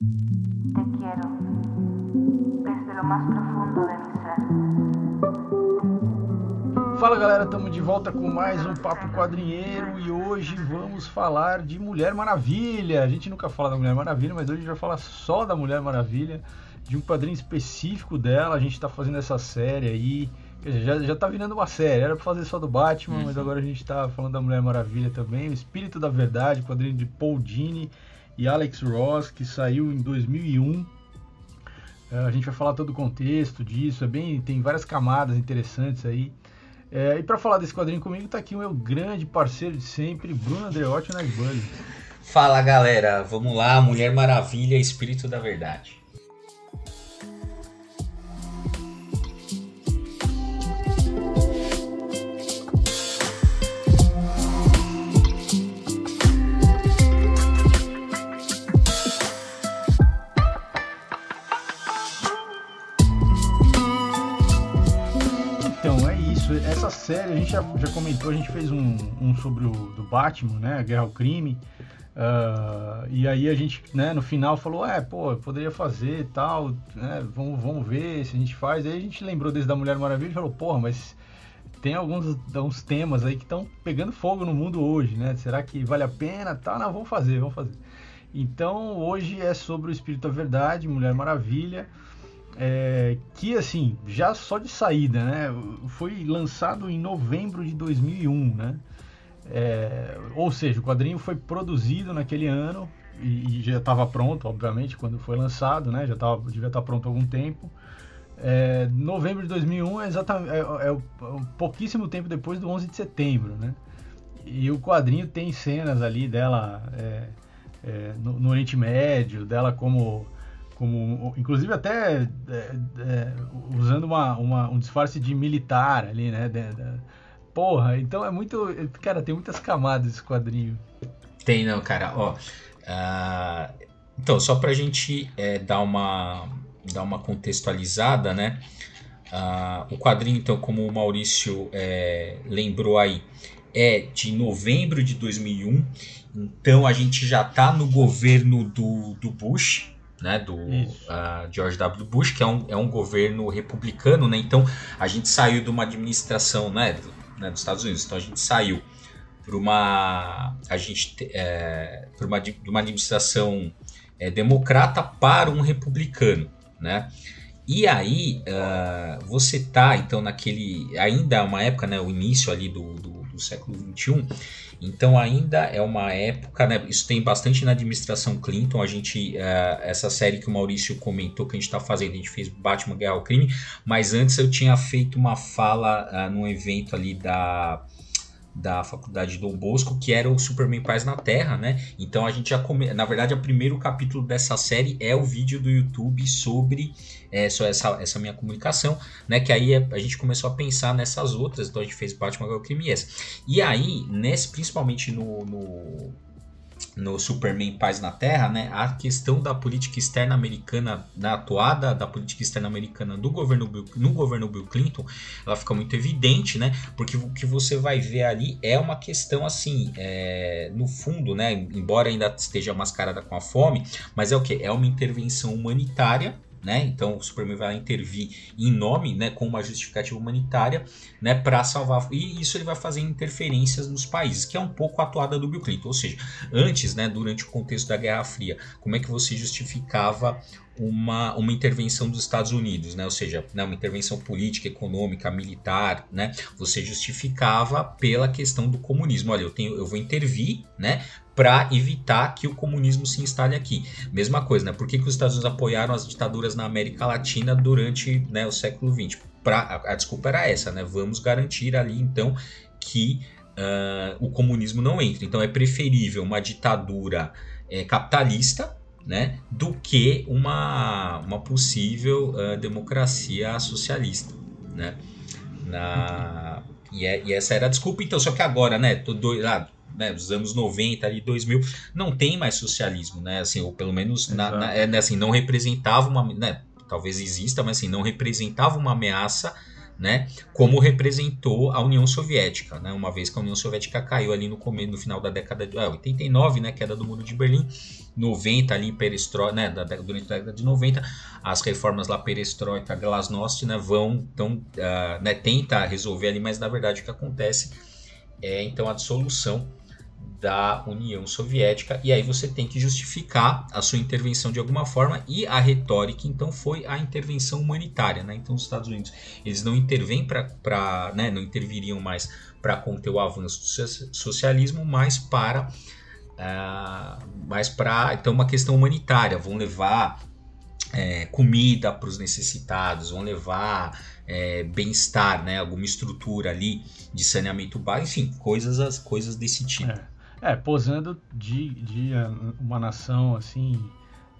Te quiero desde lo más profundo de mi ser. Fala galera, estamos de volta com mais um Papo Quadrinheiro e hoje vamos falar de Mulher Maravilha. A gente nunca fala da Mulher Maravilha, mas hoje a gente vai falar só da Mulher Maravilha, de um quadrinho específico dela. A gente está fazendo essa série aí Dizer, já, já tá virando uma série, era pra fazer só do Batman, uhum. mas agora a gente tá falando da Mulher Maravilha também. O Espírito da Verdade, quadrinho de Paul Dini e Alex Ross, que saiu em 2001. É, a gente vai falar todo o contexto disso, é bem, tem várias camadas interessantes aí. É, e para falar desse quadrinho comigo, tá aqui o meu grande parceiro de sempre, Bruno Andreotti Nasbully. Fala galera, vamos lá, Mulher Maravilha, Espírito da Verdade. Série, a gente já, já comentou, a gente fez um, um sobre o do Batman, né? A Guerra ao Crime. Uh, e aí a gente, né, no final falou, é, pô, poderia fazer tal, né? Vamos, vamos ver se a gente faz. Aí a gente lembrou desse da Mulher Maravilha e falou, porra, mas tem alguns, alguns temas aí que estão pegando fogo no mundo hoje, né? Será que vale a pena? Tá, não, vamos fazer, vamos fazer. Então hoje é sobre o Espírito da Verdade, Mulher Maravilha é, que assim, já só de saída, né? Foi lançado em novembro de 2001, né? É, ou seja, o quadrinho foi produzido naquele ano e, e já estava pronto, obviamente, quando foi lançado, né? Já tava, devia estar pronto há algum tempo. É, novembro de 2001 é, exatamente, é, é, é pouquíssimo tempo depois do 11 de setembro, né? E o quadrinho tem cenas ali dela é, no, no Oriente Médio, dela como como inclusive até é, é, usando uma, uma, um disfarce de militar ali, né? Porra, então é muito. Cara, tem muitas camadas esse quadrinho. Tem, não, cara. Ó, uh, então, só pra gente é, dar, uma, dar uma contextualizada, né? Uh, o quadrinho, então, como o Maurício é, lembrou aí, é de novembro de 2001. Então a gente já tá no governo do, do Bush, né, do uh, George W. Bush, que é um, é um governo republicano, né? Então a gente saiu de uma administração, né, do, né dos Estados Unidos. Então a gente saiu para uma a gente é, uma, de uma administração é, democrata para um republicano, né? E aí uh, você tá então naquele ainda é uma época, né, o início ali do, do, do século 21 então ainda é uma época, né? Isso tem bastante na administração Clinton. A gente, uh, essa série que o Maurício comentou que a gente está fazendo, a gente fez Batman Guerra ao Crime, mas antes eu tinha feito uma fala uh, num evento ali da da faculdade do Bosco, que era o Superman Paz na Terra, né? Então a gente já come... na verdade, o primeiro capítulo dessa série é o vídeo do YouTube sobre é, essa, essa minha comunicação, né? Que aí a gente começou a pensar nessas outras, então a gente fez Batman Alquimia. E aí, nesse, principalmente no, no no Superman Paz na Terra, né, a questão da política externa americana, da atuada da política externa americana do governo Bill, no governo Bill Clinton, ela fica muito evidente, né, porque o que você vai ver ali é uma questão assim, é, no fundo, né, embora ainda esteja mascarada com a fome, mas é o que? É uma intervenção humanitária né? Então o Superman vai intervir em nome, né, com uma justificativa humanitária, né, para salvar. E isso ele vai fazer interferências nos países, que é um pouco a atuada do Bill Clinton. Ou seja, antes, né, durante o contexto da Guerra Fria, como é que você justificava uma, uma intervenção dos Estados Unidos, né? ou seja, né, uma intervenção política, econômica, militar, né? você justificava pela questão do comunismo. Olha, eu, tenho, eu vou intervir né, para evitar que o comunismo se instale aqui. Mesma coisa, né? Por que, que os Estados Unidos apoiaram as ditaduras na América Latina durante né, o século XX? Pra, a, a desculpa era essa, né? Vamos garantir ali então que uh, o comunismo não entre. Então é preferível uma ditadura é, capitalista né, do que uma, uma possível uh, democracia socialista. Né? Na, e, é, e, essa era a desculpa, então, só que agora, né, todo, lá, né, dos anos 90 ali 2000 não tem mais socialismo né assim ou pelo menos na, na, é, né, assim não representava uma né, talvez exista mas assim não representava uma ameaça né, como representou a União Soviética, né, uma vez que a União Soviética caiu ali no começo, no final da década de é, 89, né, queda do Muro de Berlim, 90 ali perestroika, né, da, durante a década de 90, as reformas lá perestroika, glasnost, né, vão então, uh, né, tenta resolver ali, mas na verdade o que acontece é então a dissolução da União Soviética e aí você tem que justificar a sua intervenção de alguma forma e a retórica então foi a intervenção humanitária, né? Então os Estados Unidos eles não intervêm para, né, não interviriam mais para conter o avanço do socialismo, mas para uh, mas para então uma questão humanitária, vão levar é, comida para os necessitados, vão levar é, bem-estar, né, alguma estrutura ali de saneamento básico, enfim, coisas, as coisas desse tipo. É. É, posando de, de é, uma nação assim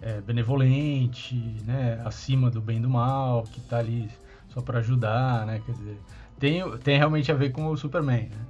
é, benevolente, né, acima do bem e do mal, que está ali só para ajudar, né, quer dizer, tem, tem realmente a ver com o Superman, né?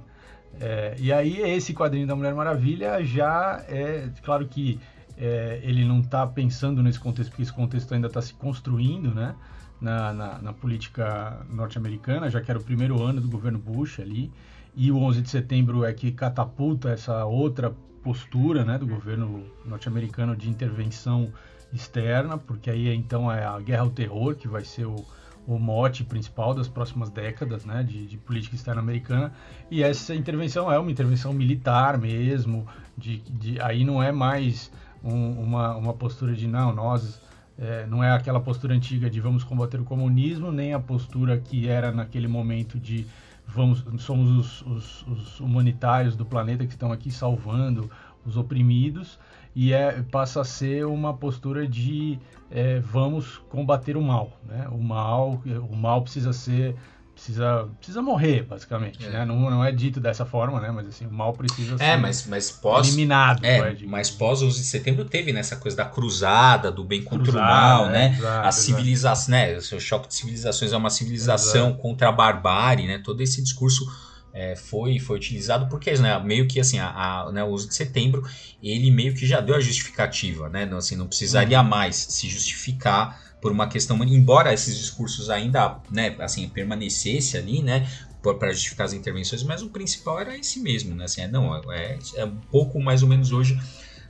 É, e aí esse quadrinho da Mulher Maravilha já é, claro que é, ele não está pensando nesse contexto, porque esse contexto ainda está se construindo, né, na, na, na política norte-americana, já que era o primeiro ano do governo Bush ali, e o 11 de setembro é que catapulta essa outra postura né, do governo norte-americano de intervenção externa, porque aí então é a guerra ao terror que vai ser o, o mote principal das próximas décadas né, de, de, política externa americana. E essa intervenção é uma intervenção militar mesmo, de, de aí não é mais um, uma, uma postura de não, nós. É, não é aquela postura antiga de vamos combater o comunismo, nem a postura que era naquele momento de vamos, somos os, os, os, humanitários do planeta que estão aqui salvando os oprimidos e é, passa a ser uma postura de é, vamos combater o mal, né? O mal, o mal precisa ser precisa, precisa morrer, basicamente, é. né? Não, não é dito dessa forma, né? Mas assim, o mal precisa é, ser mas, mas pós, eliminado. É, mas pós 11 de setembro teve nessa né, coisa da cruzada, do bem contra cruzada, o mal, né? Exato, a civilização, né? O choque de civilizações é uma civilização exato. contra a barbárie, né? Todo esse discurso é, foi, foi utilizado porque né, meio que assim, a, a, né, o 11 de setembro ele meio que já deu a justificativa, né? Não, assim, não precisaria uhum. mais se justificar por uma questão, embora esses discursos ainda, né, assim, permanecesse ali, né, para justificar as intervenções, mas o principal era esse mesmo, né, assim, é, não, é, é um pouco mais ou menos hoje,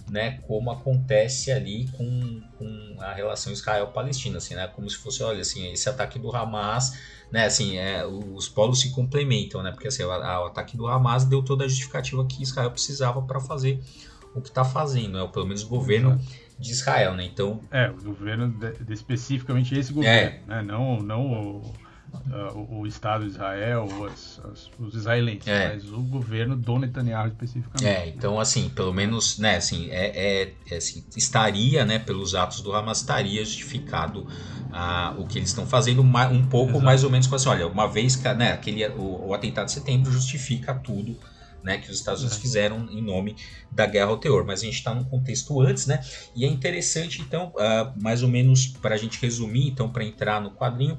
né, como acontece ali com, com a relação Israel-Palestina, assim, né, como se fosse, olha, assim, esse ataque do Hamas, né, assim, é, os polos se complementam, né, porque assim, o, o ataque do Hamas deu toda a justificativa que Israel precisava para fazer o que está fazendo, né, pelo menos o governo de Israel, né? Então. É, o governo, de, de especificamente esse governo, é. né? Não, não o, o, o, Estado de Israel, as, as, os israelenses, é. mas o governo do Netanyahu especificamente. É, então assim, pelo menos, né, assim, é, é, é assim, estaria, né, pelos atos do Hamas, estaria justificado ah, o que eles estão fazendo um pouco Exato. mais ou menos com assim, olha, uma vez que, né, aquele, o, o atentado de setembro justifica tudo né, que os Estados Unidos é. fizeram em nome da guerra ao terror. Mas a gente está num contexto antes, né? E é interessante, então, uh, mais ou menos para a gente resumir, então, para entrar no quadrinho.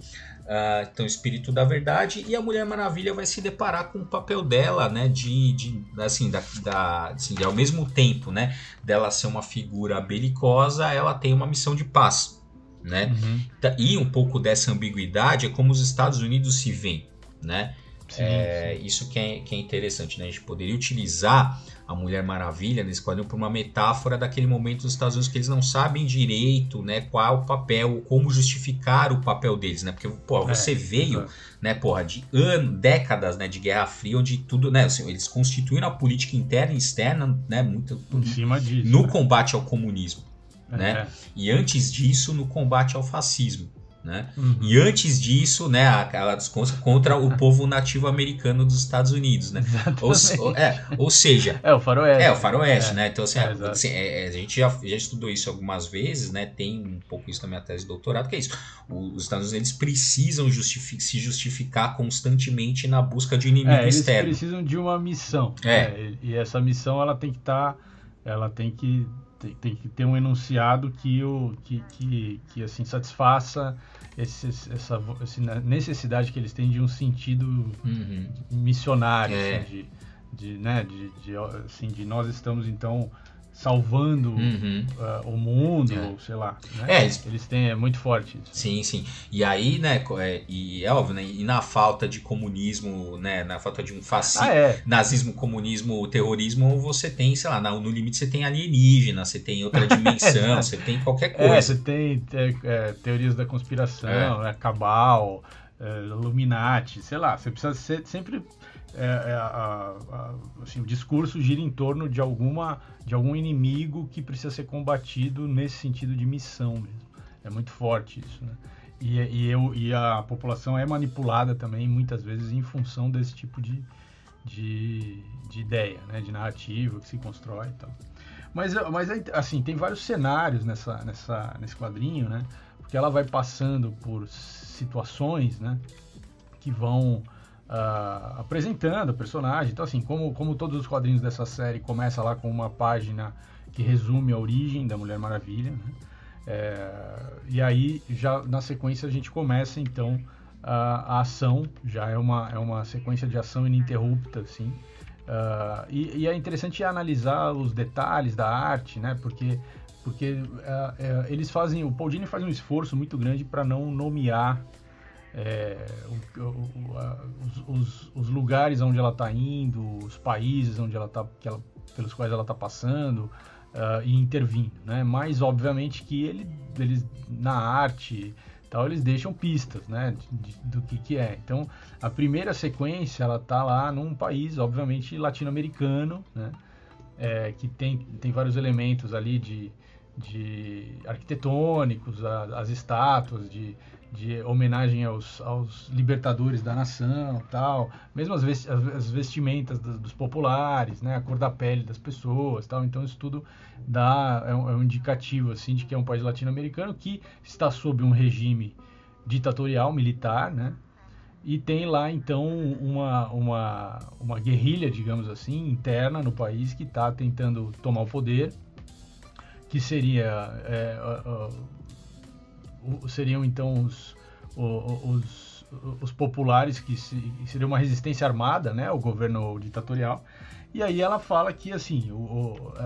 Uh, então, espírito da verdade e a Mulher Maravilha vai se deparar com o papel dela, né, de, de assim, da, da assim, de, ao mesmo tempo, né, dela ser uma figura belicosa, ela tem uma missão de paz, né, uhum. e um pouco dessa ambiguidade é como os Estados Unidos se veem, né, Sim, é, sim. Isso que é, que é interessante, né? A gente poderia utilizar a Mulher Maravilha nesse quadrinho para uma metáfora daquele momento dos Estados Unidos que eles não sabem direito, né, qual o papel, como justificar o papel deles, né? Porque, pô, é, você é, veio, é. né, porra, de anos, décadas, né, de Guerra Fria, onde tudo, né, assim, eles constituíram a política interna e externa, né, muito em cima disso, no né? combate ao comunismo, né? É. E antes disso, no combate ao fascismo. Né? Uhum. E antes disso, né, aquela discurso contra o povo nativo americano dos Estados Unidos, né? Ou, é, ou seja, é o faroeste. É o faroeste, é. né? Então assim, é, assim é, a gente já, já estudou isso algumas vezes, né? Tem um pouco isso na minha tese de doutorado, que é isso. Os Estados Unidos precisam justific se justificar constantemente na busca de inimigo é, externo. Eles precisam de uma missão. É. E essa missão ela tem que estar, tá, ela tem que tem, tem, que ter um enunciado que, o, que, que, que assim satisfaça esse, essa, essa, necessidade que eles têm de um sentido uhum. missionário, é. assim, de, de, né, de, de, assim, de nós estamos então salvando Uhum. uh, o mundo, É. ou sei lá. Né? É, eles- eles têm, é muito forte isso. Sim, sim. E aí, né, é, e é óbvio, né, e na falta de comunismo, né, na falta de um fascismo, Ah, é. nazismo, comunismo, terrorismo, você tem, sei lá, no limite você tem alienígena, você tem outra dimensão, você tem qualquer É, coisa. você tem é, é, teorias da conspiração, É. né, cabal, Illuminati, sei lá. Você precisa ser sempre. É, é, a- a- assim, o discurso gira em torno de alguma de algum inimigo que precisa ser combatido nesse sentido de missão mesmo. É muito forte isso, né? E, e, eu, e a população é manipulada também muitas vezes em função desse tipo de, de, de ideia, né? De narrativa que se constrói e tal. Mas, mas assim, tem vários cenários nessa, nessa, nesse quadrinho, né? Porque ela vai passando por situações, né? Que vão ah, apresentando o personagem. Então, assim, como, como todos os quadrinhos dessa série, começa lá com uma página que resume a origem da Mulher Maravilha, né? É, e aí, já na sequência, a gente começa, então, a, a ação. Já é uma, é uma sequência de ação ininterrupta, assim. Ah, e, e é interessante analisar os detalhes da arte, né? Porque, porque ah, é, eles fazem, o Paul Dini faz um esforço muito grande para não nomear é, o- o- a- os, os- lugares onde ela está indo, os países onde ela tá, que ela- pelos quais ela está passando ah, e intervindo, né? Mas obviamente que ele, eles na arte tal eles deixam pistas, né? de- de- do que que é. Então a primeira sequência ela tá lá num país, obviamente latino-americano, né? É, que tem, tem vários elementos ali de, de arquitetônicos, a- as estátuas de, de homenagem aos, aos libertadores da nação, tal, mesmo as, ves- as- as vestimentas dos, populares, né, a cor da pele das pessoas, tal. Então isso tudo dá é um, é um indicativo assim de que é um país latino-americano que está sob um regime ditatorial militar, né? E tem lá então uma, uma, uma guerrilha, digamos assim, interna no país que está tentando tomar o poder, que seria é, seriam então os, o- os, os populares que, se, que seria uma resistência armada, né, ao governo ditatorial. E aí ela fala que assim o, o, a-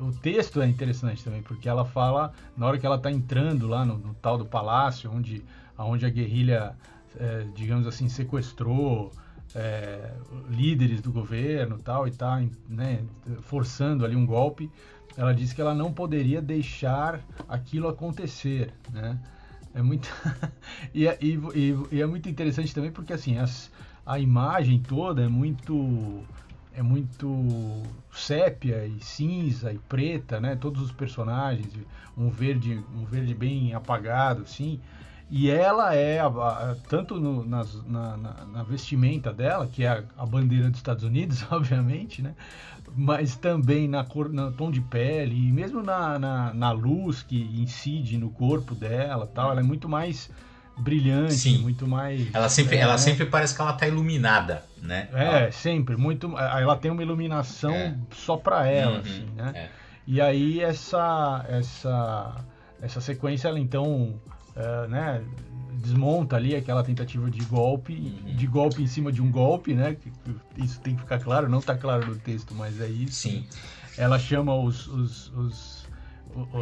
a- o texto é interessante também porque ela fala na hora que ela está entrando lá no, no tal do palácio onde aonde a guerrilha é, digamos assim sequestrou é, líderes do governo tal e tá né, forçando ali um golpe ela disse que ela não poderia deixar aquilo acontecer né é muito e, é- e, e- é muito interessante também porque assim as- a imagem toda é muito é muito sépia e cinza e preta, né? Todos os personagens, um verde, um verde bem apagado, assim. E ela é, tanto no- nas- na, na- na vestimenta dela, que é a, a bandeira dos Estados Unidos, obviamente, né? Mas também na cor, no tom de pele e mesmo na, na, na luz que incide no corpo dela, tal. Ela é muito mais brilhante, Sim. muito mais. Ela sempre, é, ela né? sempre parece que ela tá iluminada, né? É, sempre, muito. Ela tem uma iluminação É. só pra ela, Uhum, assim, né? é. E aí essa essa essa sequência, ela então, é, né, desmonta ali aquela tentativa de golpe, Uhum. de golpe em cima de um golpe, né? Isso tem que ficar claro, não tá claro no texto, mas é isso. Sim. Ela chama os, os- os-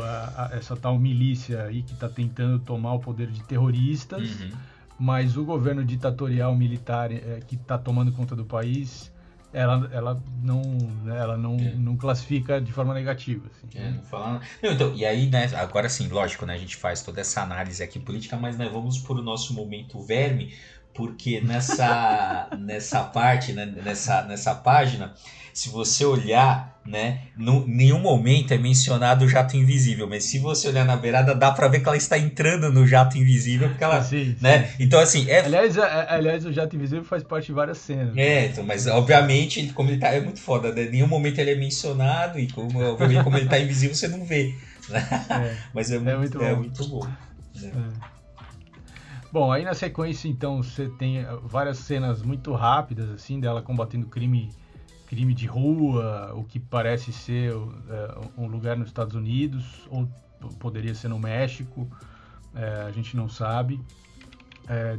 a- a- essa tal milícia aí que está tentando tomar o poder de terroristas Uhum. mas o governo ditatorial militar eh, que está tomando conta do país, ela, ela não, né, ela não, É. não classifica de forma negativa. assim, É, não fala. Não, então, e aí, né, agora sim, lógico, né, a gente faz toda essa análise aqui política, mas né, vamos por o nosso momento verme, porque nessa, nessa parte, né, nessa, nessa página, se você olhar, né, em nenhum momento é mencionado o jato invisível, mas se você olhar na beirada, dá pra ver que ela está entrando no jato invisível, porque ela, Sim, sim. né, então assim, é Aliás, a- a- aliás, o Jato Invisível faz parte de várias cenas. é, então, mas obviamente, ele, como ele tá, é muito foda, né? Nenhum momento ele é mencionado e como, obviamente, como ele tá invisível, você não vê. É. Mas é muito, muito é bom. muito bom. né? Bom, aí na sequência, então, você tem eh, várias cenas muito rápidas, assim, dela combatendo crime, crime de rua, o que parece ser eh, um lugar nos Estados Unidos, ou poderia ser no México, eh, a gente não sabe.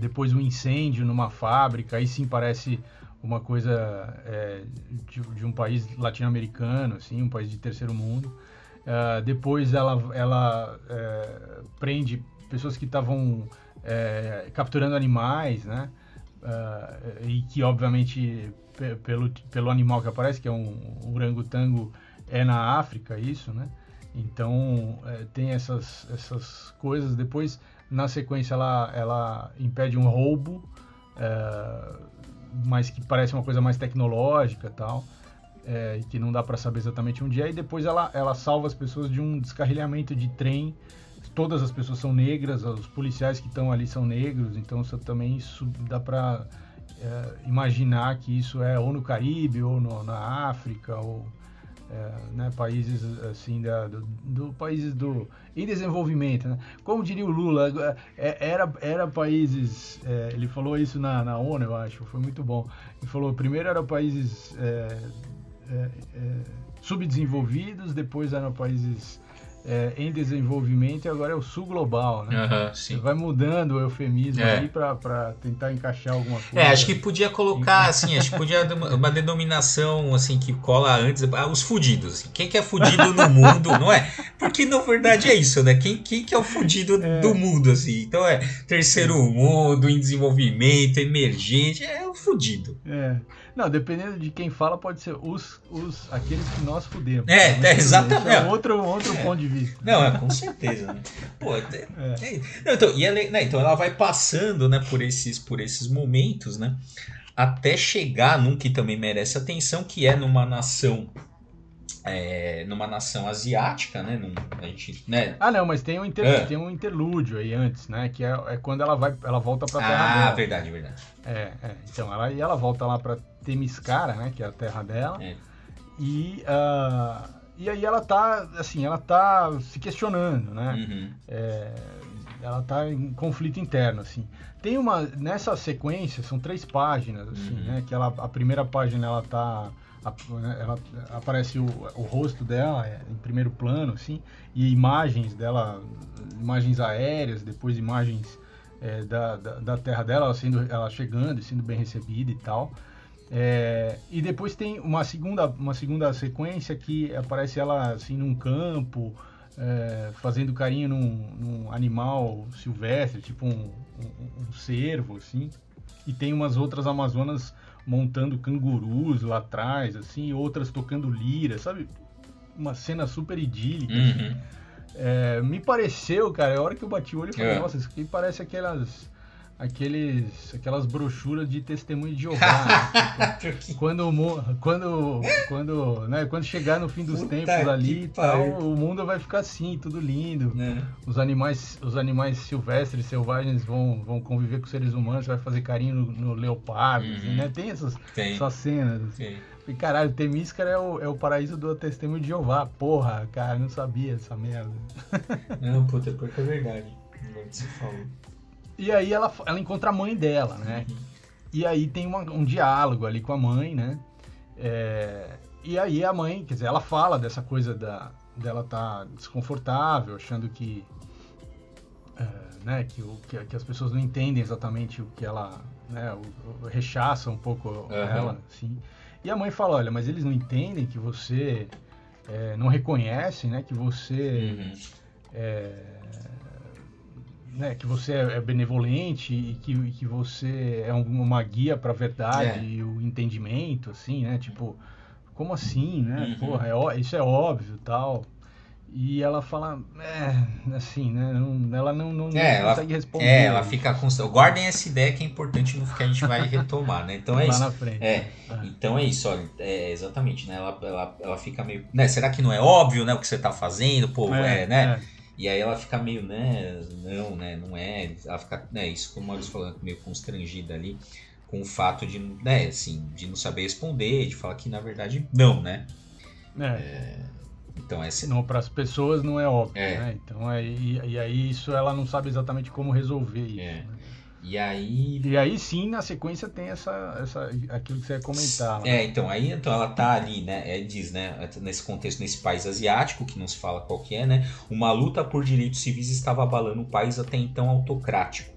Depois um incêndio numa fábrica, aí sim parece uma coisa de, de, um país latino-americano, assim, um país de terceiro mundo. Depois ela, ela prende pessoas que estavam é, capturando animais, né? Uh, e que obviamente pelo, pelo animal que aparece, que é um, orangotango, é na África isso, né? Então é, tem essas, essas coisas. Depois, na sequência, ela, ela impede um roubo, é, mas que parece uma coisa mais tecnológica tal, é, que não dá para saber exatamente onde é. E depois ela, ela salva as pessoas de um descarrilhamento de trem. Todas as pessoas são negras, os policiais que estão ali são negros, então também isso dá para é, imaginar que isso é ou no Caribe ou no, na África ou é, né, países assim da, do, do, países do em desenvolvimento né? como diria o Lula é, era era países é, ele falou isso na, na ONU eu acho foi muito bom ele falou primeiro eram países subdesenvolvidos depois eram países é, em desenvolvimento e agora é o sul global, né? Uhum, sim. Vai mudando o eufemismo é. aí para tentar encaixar alguma coisa. É, acho que podia colocar, assim, acho que podia uma denominação, assim, que cola antes, ah, os fudidos. Assim. Quem que é fudido no mundo, não é? Porque, na verdade, é isso, né? Quem, quem que é o fudido é. do mundo, assim? Então, é terceiro mundo, em desenvolvimento, emergente, é o fudido. É. Não, dependendo de quem fala, pode ser os, os aqueles que nós fudemos. É, é exatamente. É outro, outro é. ponto de vista. Não, é, com certeza. Né? Pô, é, é. é não, então, e ela, né, então ela vai passando né, por, esses, por esses momentos, né? Até chegar num que também merece atenção, que é numa nação é, numa nação asiática, né? Num, a gente, né? Ah, não, mas tem um, inter, é. tem um interlúdio aí antes, né? Que é, é quando ela vai, ela volta para terra ah, dela. Ah, verdade, verdade. É, é, então ela e ela volta lá para Temiscara, né? Que é a terra dela. É. E uh, e aí ela tá, assim, ela tá se questionando, né? Uhum. É, ela tá em conflito interno, assim. Tem uma nessa sequência são três páginas, assim, uhum. né? Que ela, a primeira página ela tá ela, aparece o, o rosto dela é, em primeiro plano, assim, e imagens dela, imagens aéreas, depois imagens é, da, da, da, terra dela, ela, sendo, ela chegando e sendo bem recebida e tal. É, e depois tem uma segunda, uma segunda sequência que aparece ela assim num campo, é, fazendo carinho num, num, animal silvestre, tipo um, um, um cervo, assim. E tem umas outras amazonas montando cangurus lá atrás, assim, outras tocando lira, sabe? Uma cena super idílica. Assim. Uhum. Assim. É, me pareceu, cara, a hora que eu bati o olho, eu falei, é. nossa, isso aqui parece aquelas aqueles, aquelas brochuras de testemunho de Jeová. né? Quando, quando, quando, né, quando chegar no fim dos Puta tempos ali, tal, o mundo vai ficar assim, tudo lindo. É. Os animais, os animais silvestres, selvagens vão, vão conviver com seres humanos, vai fazer carinho no, no leopardo, assim, uhum. assim, né? Tem essas, Tem. essas cenas. Assim. E caralho, Temíscara é o, é o paraíso do testemunho de Jeová. Porra, cara, não sabia essa merda. Não, puta, porque é verdade. Não se falou. E aí ela, ela encontra a mãe dela, né? Uhum. E aí tem uma, um diálogo ali com a mãe, né? É, e aí a mãe, quer dizer, ela fala dessa coisa da, dela estar tá desconfortável, achando que, é, né, que, o, que, que, as pessoas não entendem exatamente o que ela, né, o, o, rechaça um pouco uhum. ela, assim. E a mãe fala, olha, mas eles não entendem que você é, não reconhece, né, que você uhum. é, né, que você é, é benevolente e que, e que você é uma guia para a verdade é. e o entendimento, assim, né? Tipo, como assim, né? Uhum. Porra, é, isso é óbvio tal. E ela fala, é, assim, né? Não, ela não, não, é, não consegue responder. É, ela fica com. Guardem essa ideia que é importante no que a gente vai retomar, né? Então é Lá isso. Na frente. É, ah. Então é isso, olha, é, exatamente, né? Ela, ela, ela fica meio. Né? Será que não é óbvio, né? O que você tá fazendo? Pô, é, é né? É. E aí ela fica meio, né? Não, né? Não é. Ela fica, né? Isso como o Maurício falando, meio constrangida ali com o fato de, né? Assim, de não saber responder, de falar que na verdade não, né? É. é então essa. Não, para as pessoas não é óbvio, é. né? Então aí, e aí isso ela não sabe exatamente como resolver isso. É. Né? E aí. E aí sim, na sequência tem essa, essa aquilo que você ia comentar. Né? É, então, aí então ela tá ali, né? É, diz, né? Nesse contexto, nesse país asiático, que não se fala qual que é, né? Uma luta por direitos civis estava abalando um país até então autocrático.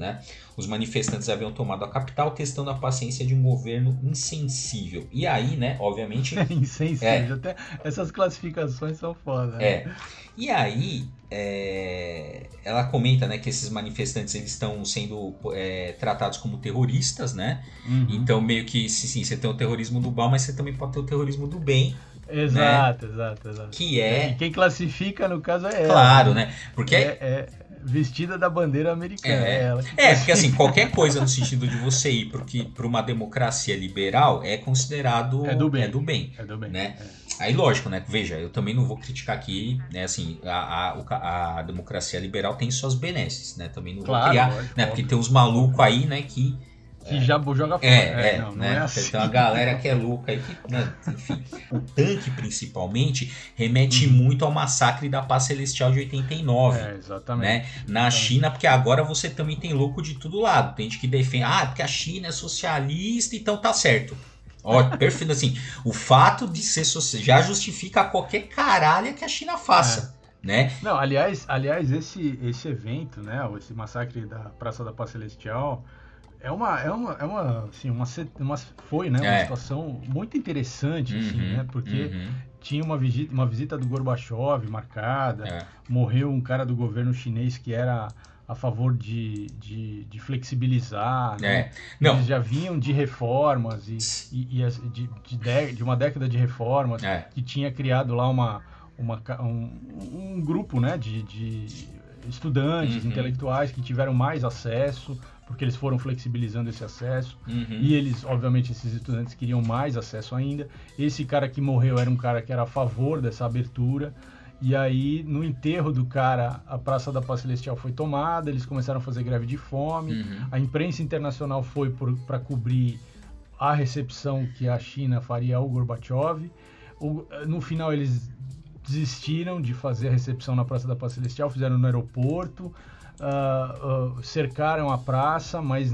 Né? Os manifestantes haviam tomado a capital, testando a paciência de um governo insensível. E aí, né, obviamente. insensível, é, até essas classificações são foda. Né? É. E aí, é, ela comenta né, que esses manifestantes eles estão sendo é, tratados como terroristas, né? Uhum. Então, meio que, sim, você tem o terrorismo do mal, mas você também pode ter o terrorismo do bem. Exato, né? exato, exato. Que é. E quem classifica, no caso, é ela. Claro, né? Porque. É, é vestida da bandeira americana. É, é, ela é porque assim, qualquer coisa no sentido de você ir para uma democracia liberal é considerado. É do bem. É do bem. É do bem. Né? É. Aí, lógico, né? Veja, eu também não vou criticar aqui, né? Assim, a, a, a democracia liberal tem suas benesses, né? Também não claro, vou criar, lógico, né? Porque tem uns malucos aí, né? Que que é. já joga fora. É, é, não, né? Não é assim. Tem uma galera que é louca aí, que, né? enfim. O tanque, principalmente, remete uhum. muito ao massacre da Paz Celestial de 89. É, exatamente. Né? Na exatamente. China, porque agora você também tem louco de todo lado. Tem gente que defende, ah, porque a China é socialista, então tá certo. Ó, perfeito, assim, o fato de ser social já justifica qualquer caralho que a China faça. É. Né? Não, aliás, aliás esse, esse evento, né, esse massacre da Praça da Paz Celestial, é uma, é uma, é uma, assim, uma, uma foi, né, uma é. situação muito interessante, assim, uhum, né, porque uhum. tinha uma visita, uma visita do Gorbachev marcada, é. morreu um cara do governo chinês que era a favor de, de, de flexibilizar, né? É. Não. Eles já vinham de reformas e, e, e de, de, de, uma década de reformas é. que tinha criado lá uma, uma, um, um grupo né, de, de estudantes, uhum. intelectuais que tiveram mais acesso, porque eles foram flexibilizando esse acesso. Uhum. E eles, obviamente, esses estudantes queriam mais acesso ainda. Esse cara que morreu era um cara que era a favor dessa abertura. E aí, no enterro do cara, a Praça da Paz Celestial foi tomada, eles começaram a fazer greve de fome. Uhum. A imprensa internacional foi para cobrir a recepção que a China faria ao Gorbachev. O, no final, eles desistiram de fazer a recepção na Praça da Paz Celestial, fizeram no aeroporto, uh, uh, cercaram a praça, mas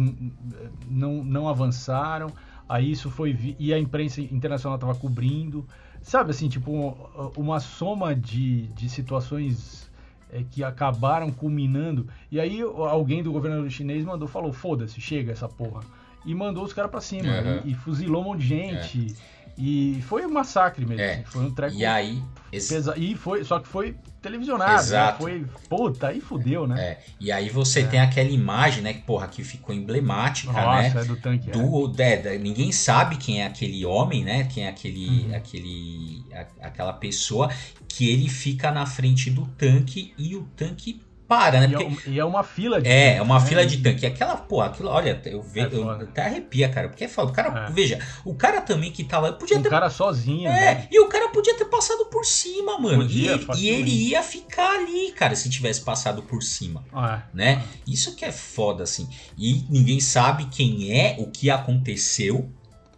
não, não avançaram. Aí isso foi. E a imprensa internacional estava cobrindo sabe assim, tipo, uma soma de, de situações é, que acabaram culminando. E aí alguém do governo chinês mandou, falou, foda-se, chega essa porra. E mandou os caras pra cima. Uhum. E, e, fuzilou um monte de gente. É. E foi um massacre mesmo. É. Assim, foi um treco. E aí. Esse... Pesa... E foi, só que foi televisionado. Né? Exato. Né? Foi. Puta, aí fudeu, né? É. E aí você é. tem aquela imagem, né? Que, porra, que ficou emblemática, Nossa, né? É do tanque. Do, é. ninguém sabe quem é aquele homem, né? Quem é aquele. Uhum. aquele a, aquela pessoa que ele fica na frente do tanque e o tanque para, né? É porque... E é uma fila de É, é uma né? fila de tanque. Aquela, pô, aquilo, olha, eu vejo, é eu até arrepia, cara, porque é foda. O cara, é. veja, o cara também que tava, podia um ter cara sozinho, É, né? e o cara podia ter passado por cima, mano. Podia, e, ele, e ele ia ficar ali, cara, se tivesse passado por cima, ah, né? Isso que é foda assim. E ninguém sabe quem é, o que aconteceu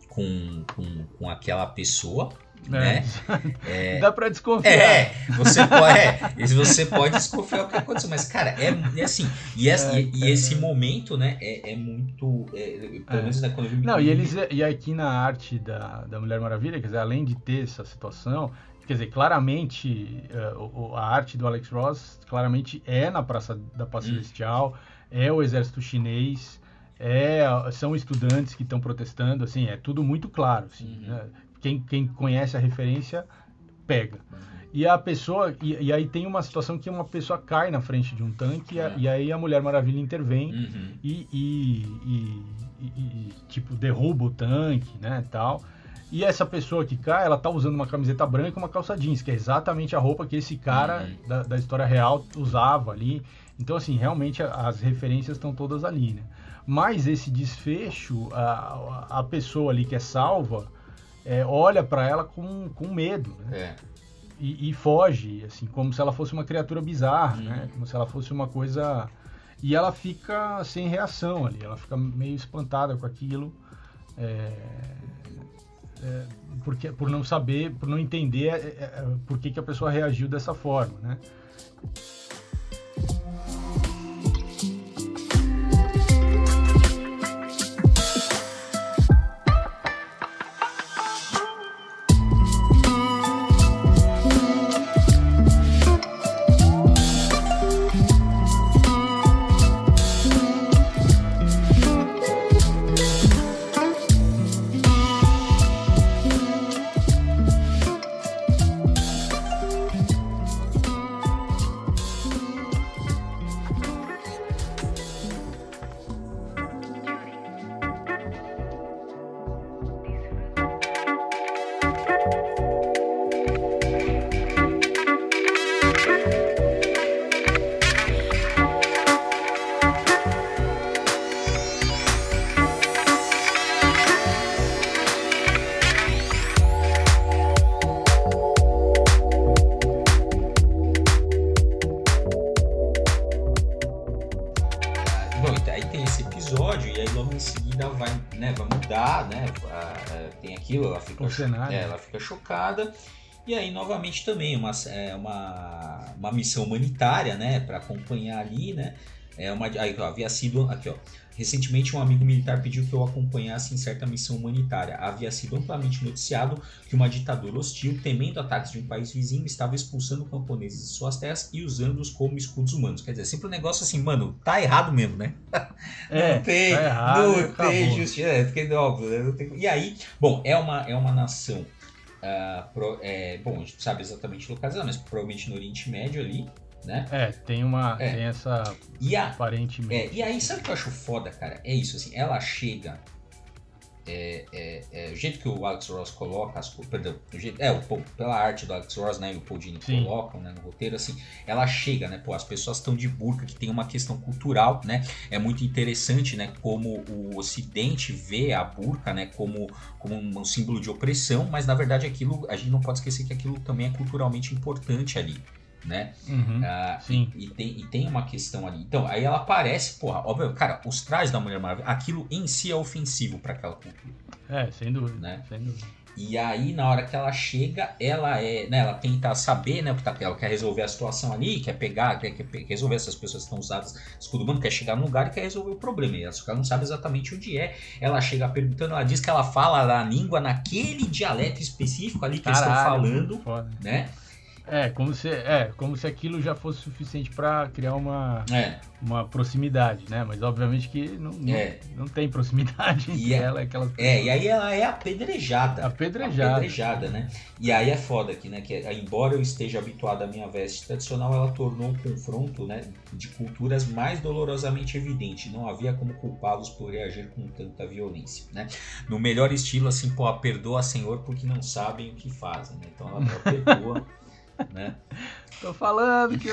com, com, com aquela pessoa. É. Né? É, Dá pra desconfiar. É, você pode, é, você pode desconfiar o que aconteceu, mas, cara, é, é assim. E, esse, é, e, e esse momento, né, é, é muito. É, pelo menos né, quando eu Não, e, eles, e aqui na arte da, da Mulher Maravilha, quer dizer, além de ter essa situação, quer dizer, claramente uh, a arte do Alex Ross claramente é na Praça da Paz hum. Celestial, é o exército chinês. É, são estudantes que estão protestando, assim, é tudo muito claro. Assim, uhum. né? Quem, quem conhece a referência pega. E a pessoa, e, e, aí tem uma situação que uma pessoa cai na frente de um tanque e, a, e aí a Mulher Maravilha intervém uhum. e, e, tipo, derruba o tanque, né, tal. E essa pessoa que cai, ela tá usando uma camiseta branca e uma calça jeans, que é exatamente a roupa que esse cara uhum. da, da, história real usava ali. Então, assim, realmente as referências estão todas ali, né? Mas esse desfecho, a, a pessoa ali que é salva, é, olha para ela com, com medo, né? É. E, e, foge, assim, como se ela fosse uma criatura bizarra, uhum. né? Como se ela fosse uma coisa... E ela fica sem reação ali, ela fica meio espantada com aquilo, é, é, porque, por não saber, por não entender é, é, por que, que a pessoa reagiu dessa forma, né? É, ela fica chocada. E aí, novamente, também uma, é, uma, uma missão humanitária, né? para acompanhar ali, né? É uma, aí, ó, havia sido. Aqui, ó. Recentemente, um amigo militar pediu que eu acompanhasse em certa missão humanitária. Havia sido amplamente noticiado que uma ditadura hostil, temendo ataques de um país vizinho, estava expulsando camponeses de suas terras e usando-os como escudos humanos. Quer dizer, sempre um negócio assim, mano, tá errado mesmo, né? É, não tem, tá errado, não tem justiça. É, porque, óbvio, né? tem... E aí, bom, é uma, é uma nação. Uh, pro, é, bom, a gente sabe exatamente localizar, mas provavelmente no Oriente Médio ali, né? É, tem uma. É. Tem essa. E a, aparentemente. É, e aí, sabe o que eu acho foda, cara? É isso, assim, ela chega. É, é, é, o jeito que o Alex Ross coloca as perdão, o jeito, é, o, pela arte do Alex Ross, né, e o Paul Dini colocam, né, no roteiro, assim, ela chega, né, pô, as pessoas estão de burca, que tem uma questão cultural, né, é muito interessante, né, como o Ocidente vê a burca, né, como, como um símbolo de opressão, mas na verdade aquilo, a gente não pode esquecer que aquilo também é culturalmente importante ali, né? Uhum, ah, sim. E, e, tem, e tem uma questão ali. Então, aí ela aparece, porra, óbvio, cara, os trajes da Mulher Maravilha, aquilo em si é ofensivo para aquela cultura. É, sem dúvida, né? Sem dúvida. E aí, na hora que ela chega, ela é, né, ela tenta saber, né, porque ela quer resolver a situação ali, quer pegar, quer, quer resolver essas pessoas que estão usadas escudo humano, quer chegar no lugar e quer resolver o problema. E ela, ela não sabe exatamente onde é. Ela chega perguntando, ela diz que ela fala a língua naquele dialeto específico ali que Caralho, eles estão falando, foda. né? É, como se, é, como se aquilo já fosse suficiente para criar uma, é. uma proximidade, né? Mas obviamente que não, é. não, não, tem proximidade entre é, ela e aquelas. É, e aí ela é apedrejada. Apedrejada. Apedrejada, né? E aí é foda aqui, né? Que embora eu esteja habituado à minha veste tradicional, ela tornou o confronto né, de culturas mais dolorosamente evidente. Não havia como culpá-los por reagir com tanta violência, né? No melhor estilo, assim, pô, perdoa, Senhor, porque não sabem o que fazem, né? Então ela perdoa né? Tô falando que,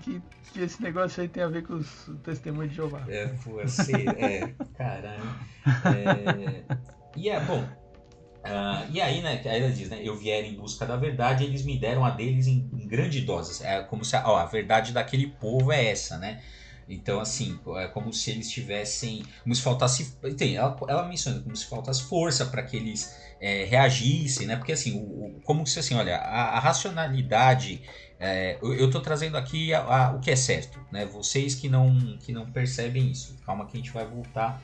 que, que, esse negócio aí tem a ver com os, o testemunho de Jeová. É, sei, é, caralho. É, e é, bom, uh, e aí, né, aí ela diz, né, eu vier em busca da verdade, eles me deram a deles em, em grandes doses. É como se, ó, a verdade daquele povo é essa, né? Então, assim, é como se eles tivessem. Como se faltasse. Tem, ela, ela menciona como se faltasse força para que eles é, reagissem, né? Porque, assim, o, como se, assim, olha, a, a racionalidade. É, eu estou trazendo aqui a, a, o que é certo, né? Vocês que não, que não percebem isso. Calma que a gente vai voltar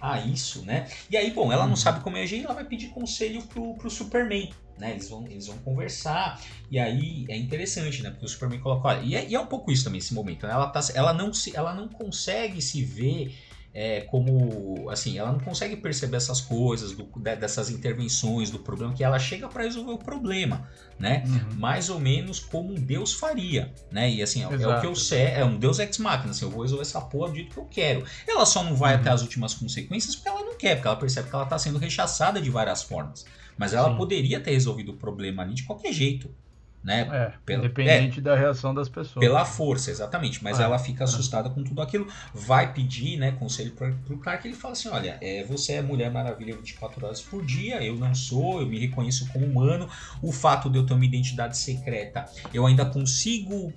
a isso, né? E aí, bom, ela não uhum. sabe como agir, ela vai pedir conselho pro, pro Superman, né? Eles vão, eles vão conversar, e aí é interessante, né? Porque o Superman coloca, olha, e é, e é um pouco isso também, esse momento, né? Ela, tá, ela, não se, ela não consegue se ver é, como assim, ela não consegue perceber essas coisas, do, dessas intervenções, do problema, que ela chega para resolver o problema, né? Uhum. Mais ou menos como um Deus faria, né? E assim, Exato. é o que eu sei, é um Deus ex machina, assim, eu vou resolver essa porra do jeito que eu quero. Ela só não vai uhum. até as últimas consequências porque ela não quer, porque ela percebe que ela está sendo rechaçada de várias formas. Mas ela Sim. poderia ter resolvido o problema ali de qualquer jeito né? É, pela, independente é, da reação das pessoas. Pela força, exatamente. Mas é, ela fica assustada com tudo aquilo, vai pedir, né, conselho para o Clark, ele fala assim, olha, é, você é Mulher Maravilha 24 horas por dia, eu não sou, eu me reconheço como humano, o fato de eu ter uma identidade secreta, eu ainda consigo,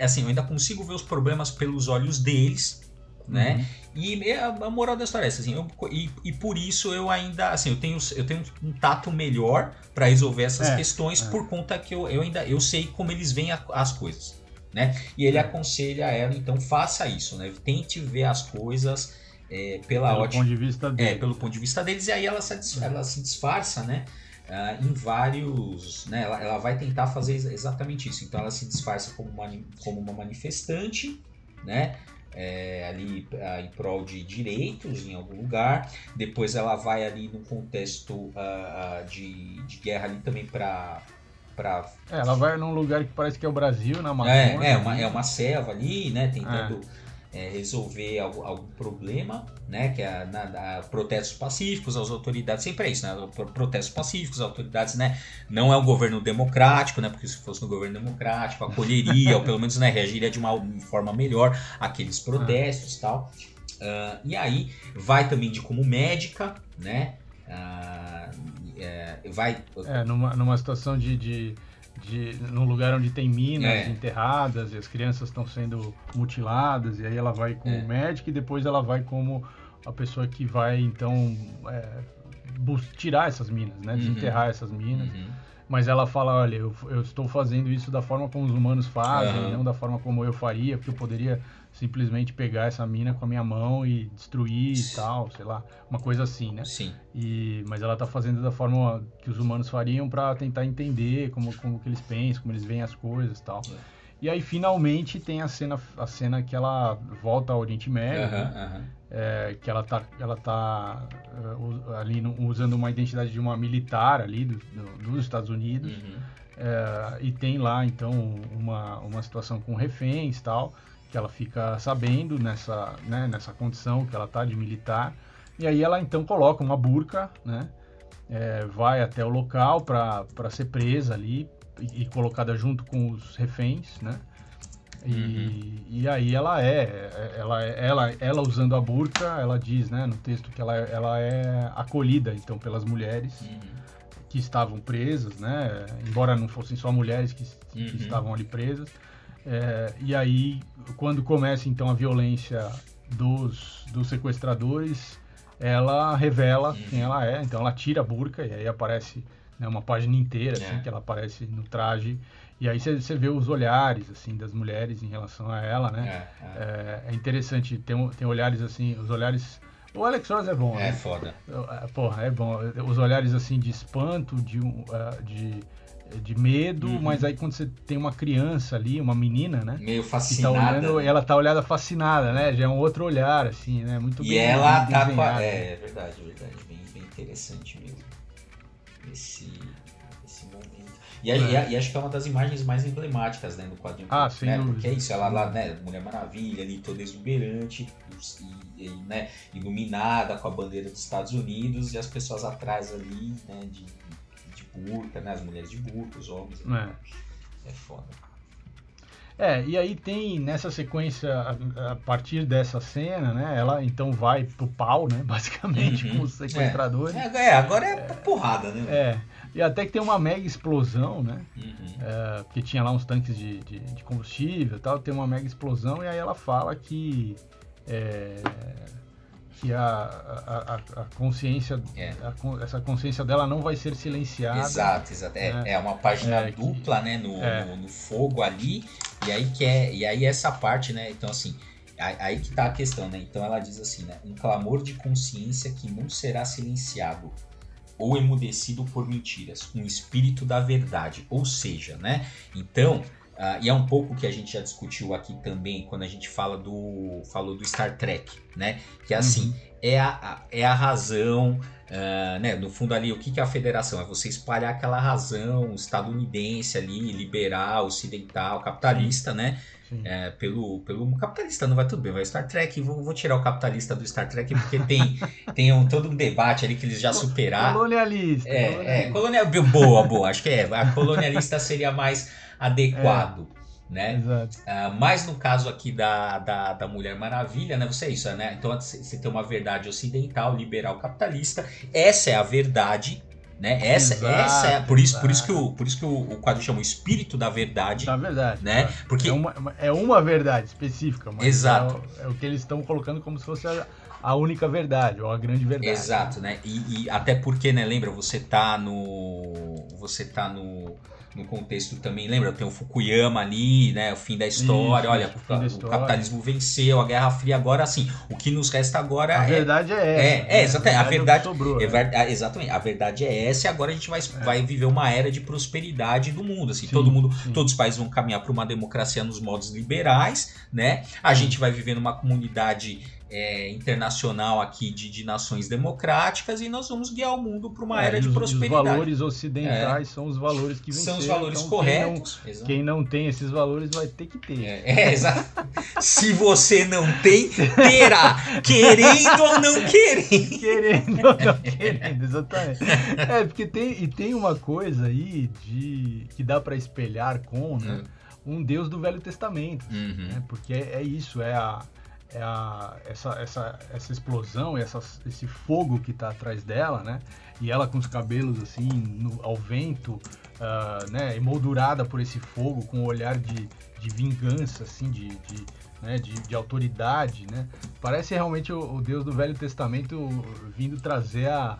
assim, eu ainda consigo ver os problemas pelos olhos deles, né? Uhum. E a, moral da história é essa, assim, eu, e, e, por isso eu ainda, assim, eu tenho, eu tenho um tato melhor para resolver essas é, questões é. por conta que eu, eu ainda eu sei como eles veem a, as coisas, né? E ele é. aconselha ela, então faça isso, né? Tente ver as coisas é, pela pelo ótica, ponto de vista deles. É, pelo ponto de vista deles e aí ela se, ela se disfarça, né? Uh, em vários. Né, ela, ela vai tentar fazer exatamente isso. Então ela se disfarça como uma, como uma manifestante, né? É, ali uh, em prol de direitos em algum lugar. Depois ela vai ali num contexto uh, uh, de, de guerra ali também para Pra... É, ela vai num lugar que parece que é o Brasil, na Amazônia. É, é, uma, é uma selva ali, né? Tentando é é, resolver algum, algum, problema, né? Que é na, na, protestos pacíficos, as autoridades, sempre é isso, né? Protestos pacíficos, as autoridades, né? Não é um governo democrático, né? Porque se fosse um governo democrático, acolheria, ou pelo menos né, reagiria de uma forma melhor àqueles protestos e tal. Uh, e aí vai também de como médica, né? Uh, é, vai. É, numa, numa situação de, de de num lugar onde tem minas É. enterradas e as crianças estão sendo mutiladas e aí ela vai como É. médica e depois ela vai como a pessoa que vai então é, tirar essas minas, né? Uhum. Desenterrar essas minas. Uhum. Mas ela fala, olha, eu, eu estou fazendo isso da forma como os humanos fazem, Aham. não da forma como eu faria, porque eu poderia simplesmente pegar essa mina com a minha mão e destruir e tal, sei lá, uma coisa assim, né? Sim. E, mas ela tá fazendo da forma que os humanos fariam para tentar entender como, como que eles pensam, como eles veem as coisas e tal. É. E aí finalmente tem a cena, a cena que ela volta ao Oriente Médio, né? É, que ela tá, ela tá é, u- ali no- usando uma identidade de uma militar ali do- do- dos Estados Unidos. Uhum. É, e tem lá então uma, uma situação com reféns tal, que ela fica sabendo nessa, né, nessa condição que ela tá de militar. E aí ela então coloca uma burca, né? é, vai até o local para ser presa ali e, e colocada junto com os reféns, né? E, e aí ela é, ela, ela, ela usando a burca, ela diz, né, no texto que ela, é- ela é acolhida então pelas mulheres Uhum. que estavam presas, né? Embora não fossem só mulheres que, que Uhum. estavam ali presas. É, e aí, quando começa então a violência dos, dos sequestradores, ela revela Uhum. quem ela é. Então ela tira a burca e aí aparece né, uma página inteira, assim, É. que ela aparece no traje. E aí você vê os olhares assim das mulheres em relação a ela, né? É, é. É, é interessante, tem, tem olhares assim, os olhares... O Alex Ross é bom, É né? foda. É, Porra, é bom. Os olhares assim de espanto, de, ah, de, de medo, Uhum. mas aí quando você tem uma criança ali, uma menina, né? Meio Que tá fascinada. olhando, né? ela tá olhada fascinada, né? Já é um outro olhar, assim, né? Muito E bem ela bem tá com a... É, é verdade, é verdade. Bem, bem interessante mesmo. Esse, esse momento. E, É. e e acho que é uma das imagens mais emblemáticas, né, do quadrinho. Ah, né? dúvida. Porque é isso, ela lá, né, Mulher Maravilha, ali toda exuberante, e, e, né, iluminada com a bandeira dos Estados Unidos, e as pessoas atrás ali, né, de burca, né, as mulheres de burca, os homens. É. É foda. É, e aí tem nessa sequência, a, a partir dessa cena, né? Ela então vai pro pau, né? Basicamente, Uhum. com os sequestradores. É, é, agora é, porrada, né? É, e até que tem uma mega explosão, né? Uhum. É, porque tinha lá uns tanques de, de, de combustível e tal, tem uma mega explosão e aí ela fala que é, que a, a, a- consciência, É. a essa consciência dela não vai ser silenciada. Exato, exato. É, né? é uma página É, que- dupla, né? No, é. no, no fogo ali. E aí que é, e aí essa parte, né? Então, assim, aí, aí que tá a questão, né? Então ela diz assim, né? Um clamor de consciência que não será silenciado ou emudecido por mentiras. Um espírito da verdade. Ou seja, né? Então. Ah, e é um pouco que a gente já discutiu aqui também quando a gente fala do falou do Star Trek, né? Que é assim, é a, a- é a razão, ah, né? No fundo ali, o que, que é a federação? É você espalhar aquela razão estadunidense ali, liberal, ocidental, capitalista, né? Sim. É, pelo, pelo capitalista não vai tudo bem, vai Star Trek, vou, vou tirar o capitalista do Star Trek porque tem, tem um, todo um debate ali que eles já superaram. Colonialista. É, é, colonialista. colonial, boa, boa, acho que é, a colonialista seria mais adequado, né? Exato. Ah, mas no caso aqui da, da, da Mulher Maravilha, né? Você é isso, né? Então você tem uma verdade ocidental, liberal, capitalista. Essa é a verdade, né? Essa, Exato, essa é por isso, por isso que o por isso que o, o quadro chama o espírito da verdade, Na verdade. né? é. Porque É uma, é uma verdade específica, mas Exato. É, o, é o que eles estão colocando como se fosse a, a única verdade, ou a grande verdade. Exato, né? E, e até porque, né, lembra, você tá no. Você tá no. No contexto também, lembra? Tem o Fukuyama ali, né? O fim da história. Isso, Olha, o o, da o história. capitalismo venceu, a Guerra Fria. Agora, assim, o que nos resta agora A é. verdade é essa. é, né? é, exatamente, a é o que verdade- sobrou, é né? exatamente, a verdade é essa e agora a gente vai, vai viver uma era de prosperidade do mundo. Assim, Sim, todo mundo, sim. todos os países vão caminhar para uma democracia nos modos liberais, né? A gente vai viver numa comunidade é, internacional aqui de, de nações democráticas e nós vamos guiar o mundo para uma É, era de os, prosperidade. Os valores ocidentais são os valores que venceram. São os valores então quem não- corretos. Quem não tem esses valores vai ter que ter. É, é, exato. Se você não tem, terá. Querendo ou não querendo. Querendo ou não querendo, exatamente. É, porque tem, e tem uma coisa aí de que dá pra espelhar com né, um Deus do Velho Testamento. Uhum. né? Porque é, é isso, é a, é a, essa, essa, essa explosão, essa, esse fogo que está atrás dela, né? E ela com os cabelos assim, no, ao vento, uh, né? Emoldurada por esse fogo, com um olhar de, de vingança, assim, de, de, né? de, de autoridade, né? Parece realmente o, o Deus do Velho Testamento vindo trazer a,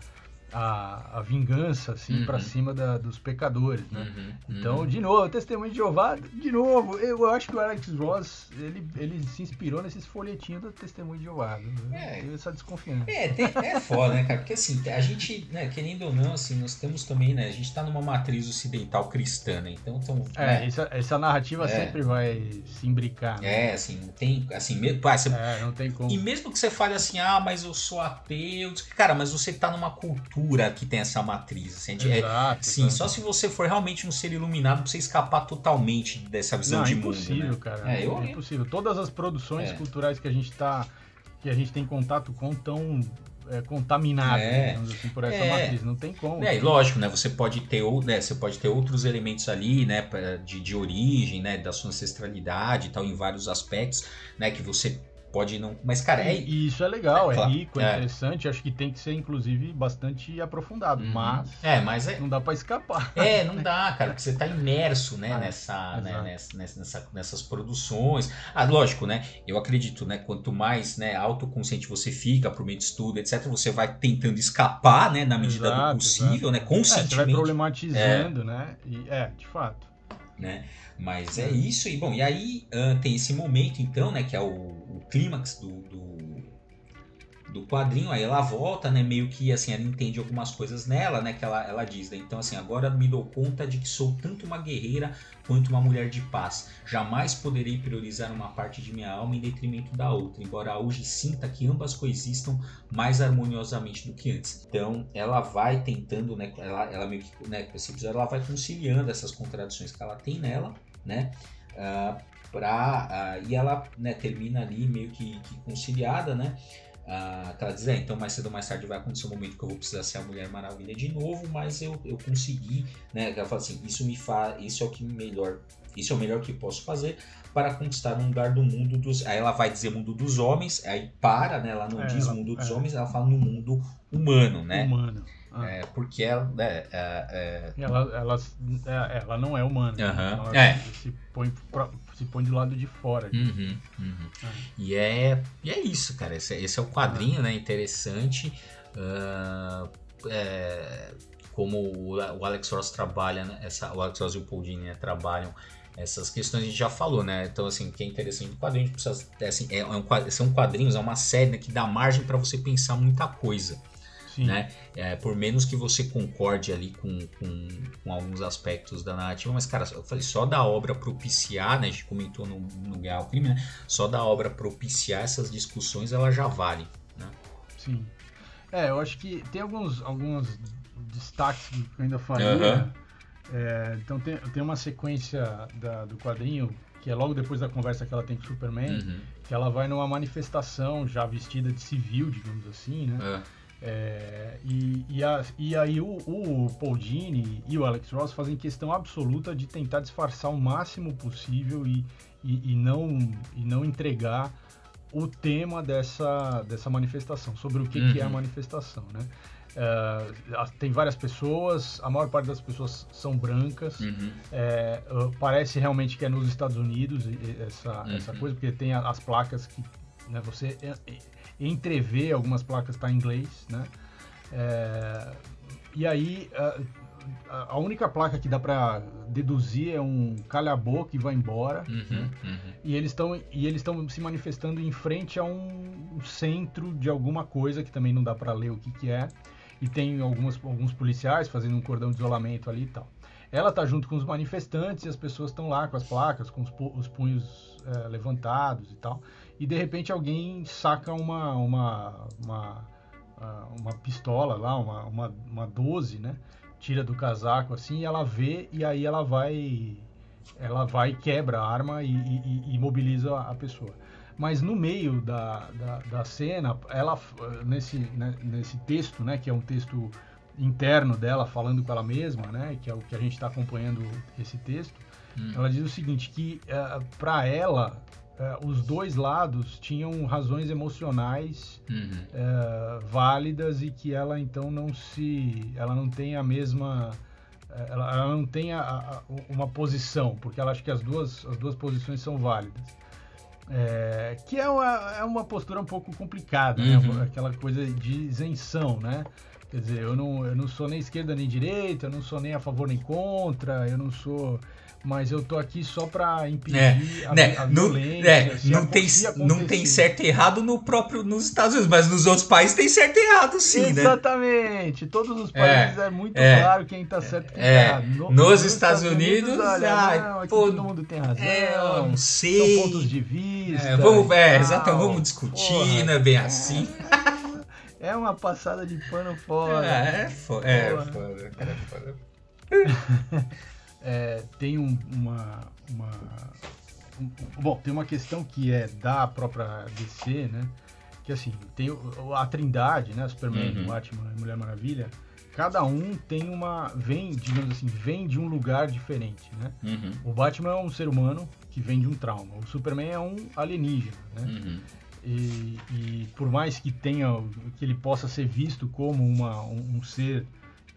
a, a vingança assim uhum. para cima da, dos pecadores, né? Uhum. Então, uhum. de novo, testemunho de Jeová, de novo, eu acho que o Alex Ross ele, ele se inspirou nesses folhetinhos do testemunho de Jeová. Né? É, essa desconfiança. É, tem, é foda, né, cara? Porque assim, a gente, né, querendo ou não, assim, nós temos também, né, a gente tá numa matriz ocidental cristã, né? Então, então é, né? essa, essa narrativa é. sempre vai se imbricar. Né? É, assim, não tem, assim, mesmo, pá, você, é, não tem como. E mesmo que você fale assim, ah, mas eu sou ateu, cara, mas você tá numa cultura cultura que tem essa matriz. Assim, é, exato, é, sim, só se você for realmente um ser iluminado pra você escapar totalmente dessa visão Não, de é mundo. Impossível, né? cara. É, eu, é impossível. Todas as produções é. culturais que a gente tá. que a gente tem contato com tão é, contaminado é. assim, por essa é. matriz. Não tem como. É, e lógico, né? Você pode ter, né, você pode ter outros elementos ali, né? De, de origem, né? Da sua ancestralidade e tal, em vários aspectos, né? Que você pode não. Mas, cara, é. E isso é legal, é, é rico, é, é, interessante. Acho que tem que ser, inclusive, bastante aprofundado. Uhum. Mas. É, mas é... não dá para escapar. É, não dá, cara, porque você tá imerso, né, ah, nessa, né, nessa, nessa, nessas produções. Ah, lógico, né? Eu acredito, né? Quanto mais né, autoconsciente você fica por meio de estudo, etc., você vai tentando escapar, né, na medida exato, do possível, exato. né? Conscientemente. É, você vai problematizando, né? E, é, de fato. Né? Mas é isso, e bom, e aí uh, tem esse momento então, né, que é o, o clímax do, do, do, quadrinho, aí ela volta, né, meio que assim, ela entende algumas coisas nela, né, que ela, ela diz, né, então assim, agora me dou conta de que sou tanto uma guerreira quanto uma mulher de paz, jamais poderei priorizar uma parte de minha alma em detrimento da outra, embora hoje sinta que ambas coexistam mais harmoniosamente do que antes. Então, ela vai tentando, né, ela, ela meio que, né, ela vai conciliando essas contradições que ela tem nela, né? Uh, uh, e ela né, termina ali meio que, que conciliada, né? Uh, ela diz, é, então mais cedo ou mais tarde vai acontecer um momento que eu vou precisar ser a Mulher Maravilha de novo, mas eu, eu consegui, né? Ela fala assim, isso me faz, isso é o que melhor, isso é o melhor que posso fazer para conquistar um lugar do mundo dos, aí ela vai dizer mundo dos homens, aí para, né? Ela não é, diz ela, mundo dos é. homens, ela fala no mundo humano, né? Humano. Ah. É, porque ela, né, é, é... Ela, ela, é, ela não é humana. Uhum. Ela é. se, põe pra, se põe do lado de fora. Uhum, uhum. Ah. E, é, e é isso, cara. Esse, esse é o quadrinho, né? Interessante. Uh, como o Alex Ross trabalha, né, essa, o Alex Ross e o Paul Dini né, trabalham essas questões a gente já falou, né? Então, assim, o que é interessante do quadrinho, precisa, é, assim, é, é um, são quadrinhos, é uma série né, que dá margem para você pensar muita coisa. Sim. né? É, por menos que você concorde ali com, com, com, alguns aspectos da narrativa, mas, cara, eu falei, só da obra propiciar, né? A gente comentou no, no Guerra ao Crime, né? Só da obra propiciar essas discussões, ela já vale, né? Sim. É, eu acho que tem alguns, alguns destaques que eu ainda faria. É, então tem, tem uma sequência da, do quadrinho que é logo depois da conversa que ela tem com o Superman, uhum. que ela vai numa manifestação já vestida de civil, digamos assim, né? É. É, e, e, a, e, aí o, o, Paul Dini e o Alex Ross fazem questão absoluta de tentar disfarçar o máximo possível e, e, e, não, e não entregar o tema dessa, dessa manifestação, sobre o que, uhum. que é a uhum. manifestação, né? É, tem várias pessoas, a maior parte das pessoas são brancas. Uhum. É, parece realmente que é nos Estados Unidos essa, uhum. essa coisa, porque tem as placas que né, você entrever algumas placas está em inglês, né? É, e aí a, a, única placa que dá para deduzir é um calhabô que vai embora, uhum, né? uhum. e eles estão e eles estão se manifestando em frente a um centro de alguma coisa que também não dá para ler o que, que é, e tem algumas, alguns policiais fazendo um cordão de isolamento ali e tal. Ela tá junto com os manifestantes e as pessoas estão lá com as placas, com os, os punhos é, levantados e tal e de repente alguém saca uma uma uma, ah, uma pistola lá, uma, uma, uma 12, né? Tira do casaco assim, e ela vê e aí ela vai ela vai quebra a arma e, e, e imobiliza a pessoa. Mas no meio da, da, da cena, ela nesse, né, nesse texto, né, que é um texto interno dela falando com ela mesma, né, que é o que a gente está acompanhando esse texto, hum. ela diz o seguinte que uh, eh, para ela é, os dois lados tinham razões emocionais Uhum. é, válidas e que ela então não se ela não tem a mesma ela, ela não tem a- a- uma posição porque ela acha que as duas as duas posições são válidas É, que é uma, é uma postura um pouco complicada né? Uhum. aquela coisa de isenção né quer dizer eu não eu não sou nem esquerda nem direita eu não sou nem a favor nem contra eu não sou mas eu tô aqui só para impedir É, a, né? a Não, violência é, se não, tem, não tem certo e errado no próprio nos Estados Unidos, mas nos outros países tem certo e errado, sim, né? Exatamente. Todos os É, países é, muito é, claro quem tá certo e quem é. tá errado. No- Nos Estados Unidos, olha, ai, não, aqui pô, todo mundo tem razão. É, eu não São sei. pontos de vista. É, vamos, é, e tal. vamos discutir, Porra, não é bem assim. É uma passada de pano fora. É, é, fo- é foda, cara, é foda. É, tem um- uma, uma um- bom tem uma questão que é da própria DC né? Que assim tem a Trindade né? Superman Uhum. Batman e Mulher Maravilha cada um tem uma vem digamos assim vem de um lugar diferente né? Uhum, o Batman é um ser humano que vem de um trauma. O Superman é um alienígena né? Uhum, e, e por mais que tenha que ele possa ser visto como uma, um, um ser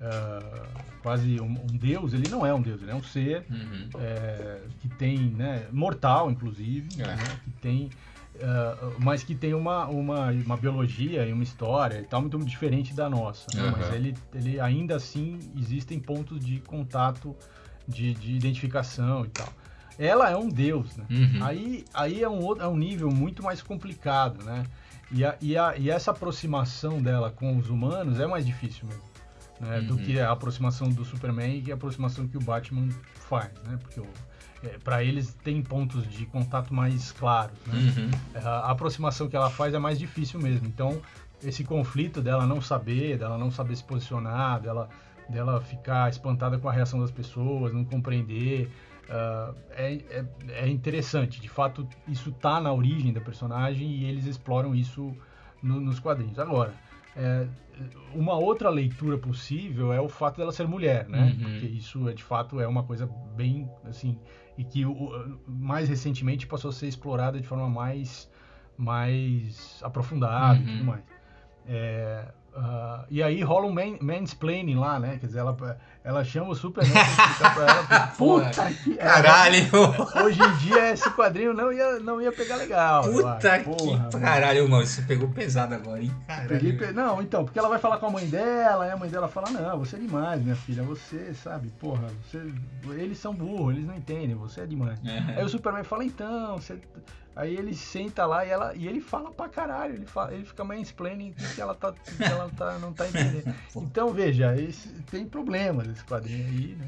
ah, quase um, um deus ele não é um deus ele é um ser uhum. é, que tem, né, mortal inclusive, É. né, que tem, ah, mas que tem uma, uma, uma biologia e uma história e tal muito diferente da nossa. né, Aham. Mas ele, ele ainda assim existem pontos de contato, de, de identificação e tal. Ela é um deus, né? Uhum. Aí, aí é, um outro, é um nível muito mais complicado, né? E, a, e, a, e essa aproximação dela com os humanos é mais difícil mesmo. Né? Do Uhum. que a aproximação do Superman e a aproximação que o Batman faz, né? Porque para eles tem pontos de contato mais claros, né? Uhum. A, a aproximação que ela faz é mais difícil mesmo. Então, esse conflito dela não saber, dela não saber se posicionar, dela, dela ficar espantada com a reação das pessoas, não compreender, ah, é, é, é interessante. De fato, isso tá na origem da personagem e eles exploram isso no- nos quadrinhos. Agora, é, uma outra leitura possível é o fato dela ser mulher, né? Uhum. Porque isso é de fato é uma coisa bem assim e que mais recentemente passou a ser explorada de forma mais mais aprofundada e Uhum. tudo mais. É, ah, e aí rola um man, mansplaining lá, né? Quer dizer, ela, ela chama o Superman pra explicar pra ela. Puta que Caralho! Hoje em dia esse quadrinho não ia, não ia pegar legal. Puta que Porra, mano. caralho, mano. Você pegou pesado agora, hein? Peguei Caralho. pe- Não, então, porque ela vai falar com a mãe dela, e a mãe dela fala, não, você é demais, minha filha, você, sabe, porra, você... eles são burros, eles não entendem, você é demais. Uhum. Aí o Superman fala, então, você... Aí ele senta lá e, ela, e ele fala pra caralho, ele, fala, ele fica mansplaining que ela, tá, que ela tá, não tá entendendo. Então, veja, esse, tem problemas esse quadrinho aí, né?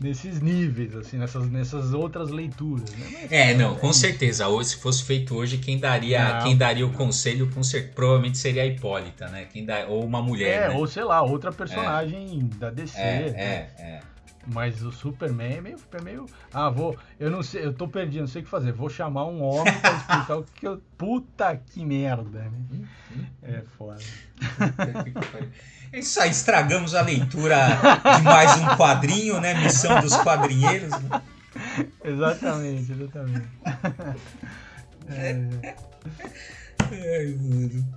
Nesses níveis, assim, nessas, nessas outras leituras, né? Mas, É, não, com certeza. Hoje, se fosse feito hoje, quem daria, Não. quem daria o conselho com cer- provavelmente seria a Hipólita, né? Quem dá, ou uma mulher. É, né? ou sei lá, outra personagem da DC. é, né? é, é. Mas o Superman é meio, é meio. Ah, vou. Eu não sei, eu tô perdido, não sei o que fazer. Vou chamar um homem pra explicar o que eu. Puta que merda, né? É foda. É isso aí, estragamos a leitura de mais um quadrinho, né? Missão dos quadrinheiros. né? Exatamente, exatamente. É, Ai, mano.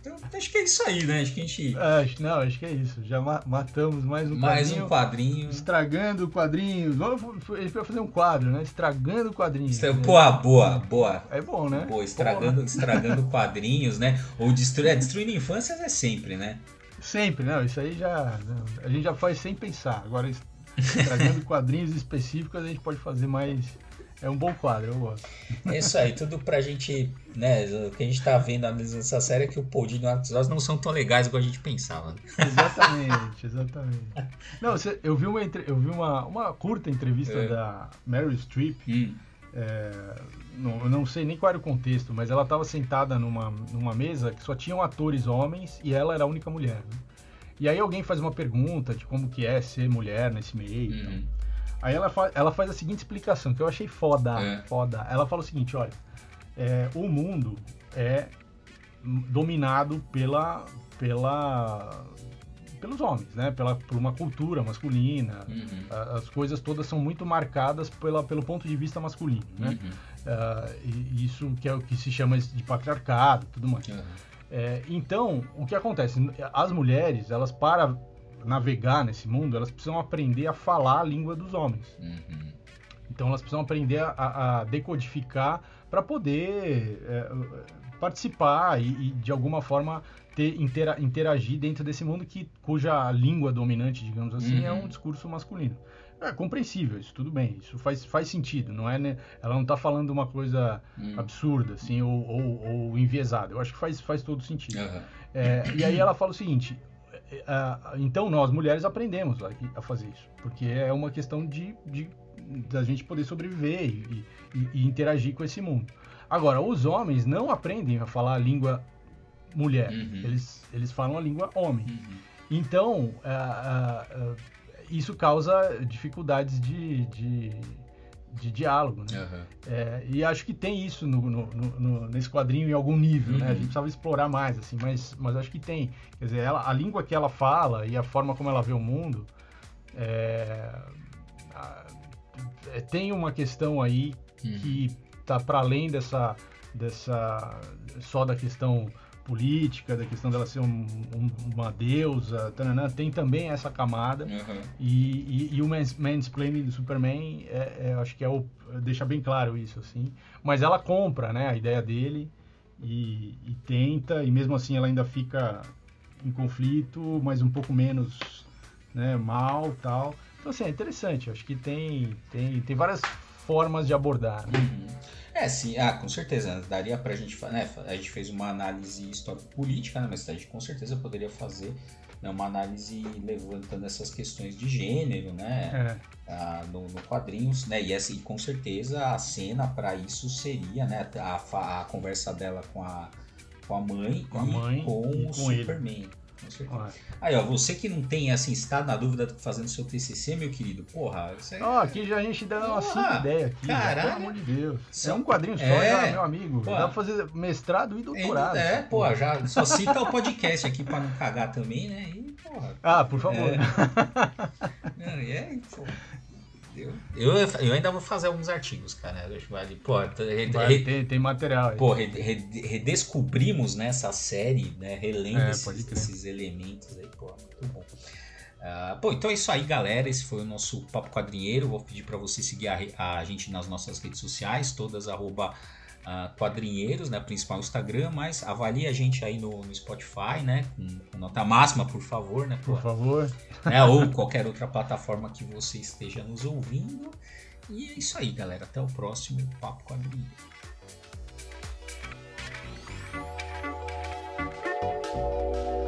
Então, acho que é isso aí, né? Acho que a gente. acho, não, acho que é isso. Já ma- matamos mais um Mais quadrinho. um quadrinho. Estragando quadrinhos. Vamos, ele vai fazer um quadro, né? Estragando quadrinhos. Estra- né? Pô, boa, boa. É bom, né? Pô, estragando, estragando quadrinhos, né? Ou destruir, é, destruindo infâncias é sempre, né? Sempre, não. Isso aí já. a gente já faz sem pensar. Agora, es- trazendo quadrinhos específicos, a gente pode fazer mais. É um bom quadro, eu gosto. É isso aí, tudo pra gente, né? O que a gente tá vendo analisando essa série é que o Poldinho e o Artzós não são tão legais igual a gente pensava. Exatamente, exatamente. Não, eu vi uma, eu vi uma, uma curta entrevista É. da Meryl Streep. Hum, é, não, eu não sei nem qual era o contexto, mas ela estava sentada numa, numa mesa que só tinham atores homens e ela era a única mulher. né? E aí alguém faz uma pergunta de como que é ser mulher nesse meio. e tal. Aí ela, fa- ela faz a seguinte explicação, que eu achei foda, É. foda. Ela fala o seguinte, olha, é, o mundo é dominado pela, pela, pelos homens, né? Pela, por uma cultura masculina. Uhum. As coisas todas são muito marcadas pela, pelo ponto de vista masculino, né? Uhum. E isso que é o que se chama de patriarcado, e tudo mais. Uhum. É, então, o que acontece? As mulheres, elas para navegar nesse mundo, elas precisam aprender a falar a língua dos homens. Uhum. Então, elas precisam aprender a, a decodificar para poder é, participar e, e, de alguma forma ter, intera- interagir dentro desse mundo que cuja língua dominante, digamos assim, é Uhum. um discurso masculino. É compreensível, isso tudo bem, isso faz, faz sentido, não é, né? Ela não está falando uma coisa Uhum. absurda, assim, ou, ou, ou enviesada. Eu acho que faz, faz todo sentido. Uhum. É, e aí ela fala o seguinte: é, é, então nós mulheres aprendemos a, fazer isso, porque é uma questão de, de da gente poder sobreviver e, e- e interagir com esse mundo. Agora, os homens não aprendem a falar a língua mulher, Uhum. eles, eles falam a língua homem. Uhum. Então, ah, ah, ah, isso causa dificuldades de, de, de diálogo, né? Uhum. É, e acho que tem isso no, no- no- nesse quadrinho em algum nível, né? A Uhum. gente precisava explorar mais, assim, mas, mas acho que tem. Quer dizer, ela, a língua que ela fala e a forma como ela vê o mundo é, a- é, tem uma questão aí Uhum. que tá para além dessa, dessa só da questão política, da questão dela ser um- um- uma deusa, tem também essa camada. Uhum. E, e, e o mans- mansplaining do Superman, é, é, acho que é o, deixa bem claro isso, assim. Mas ela compra, né, a ideia dele e, e tenta, e mesmo assim ela ainda fica em conflito, mas um pouco menos né, mal tal. Então, assim, é interessante. Acho que tem, tem, tem várias formas de abordar. Né? Uhum. É, sim, ah, com certeza. Daria pra gente, né, a gente fez uma análise histórico-política, né, mas a gente com certeza poderia fazer né, uma análise levantando essas questões de gênero, né, É, ah, no, no quadrinhos, né, e assim, com certeza a cena pra isso seria, né, a, a conversa dela com a, com a mãe Com a e mãe com e o com ele. Superman. Com ó. Aí, ó, você que não tem, assim, está na dúvida fazendo seu TCC, meu querido, porra. Ó, aqui já a gente dá umas cinco Porra, ideias aqui, já, caralho. pelo amor de Deus. Só- É um quadrinho só, É. já, meu amigo. Pô. Dá pra fazer mestrado e doutorado. É, pô, porra. já só cita o podcast aqui pra não cagar também, né? E, porra. Ah, por favor. É. E aí, pô. Eu, eu, ainda vou fazer alguns artigos, cara. Vale, pô, re- Vai, re- tem, tem material aí. pô, re- re- redescobrimos nessa série, né? Relendo É, esses, esses elementos aí, pô, muito bom. Ah, pô, então é isso aí, galera. Esse foi o nosso Papo Quadrinheiro. Vou pedir para você seguir a, a gente nas nossas redes sociais, todas arroba ah, quadrinheiros, né? Principal Instagram, mas avalie a gente aí no, no Spotify, né? Com, com nota máxima, por favor, né? Pô, Por favor. né? Ou qualquer outra plataforma que você esteja nos ouvindo. E é isso aí, galera. Até o próximo Papo Quadrinheiro. Mittelwelt.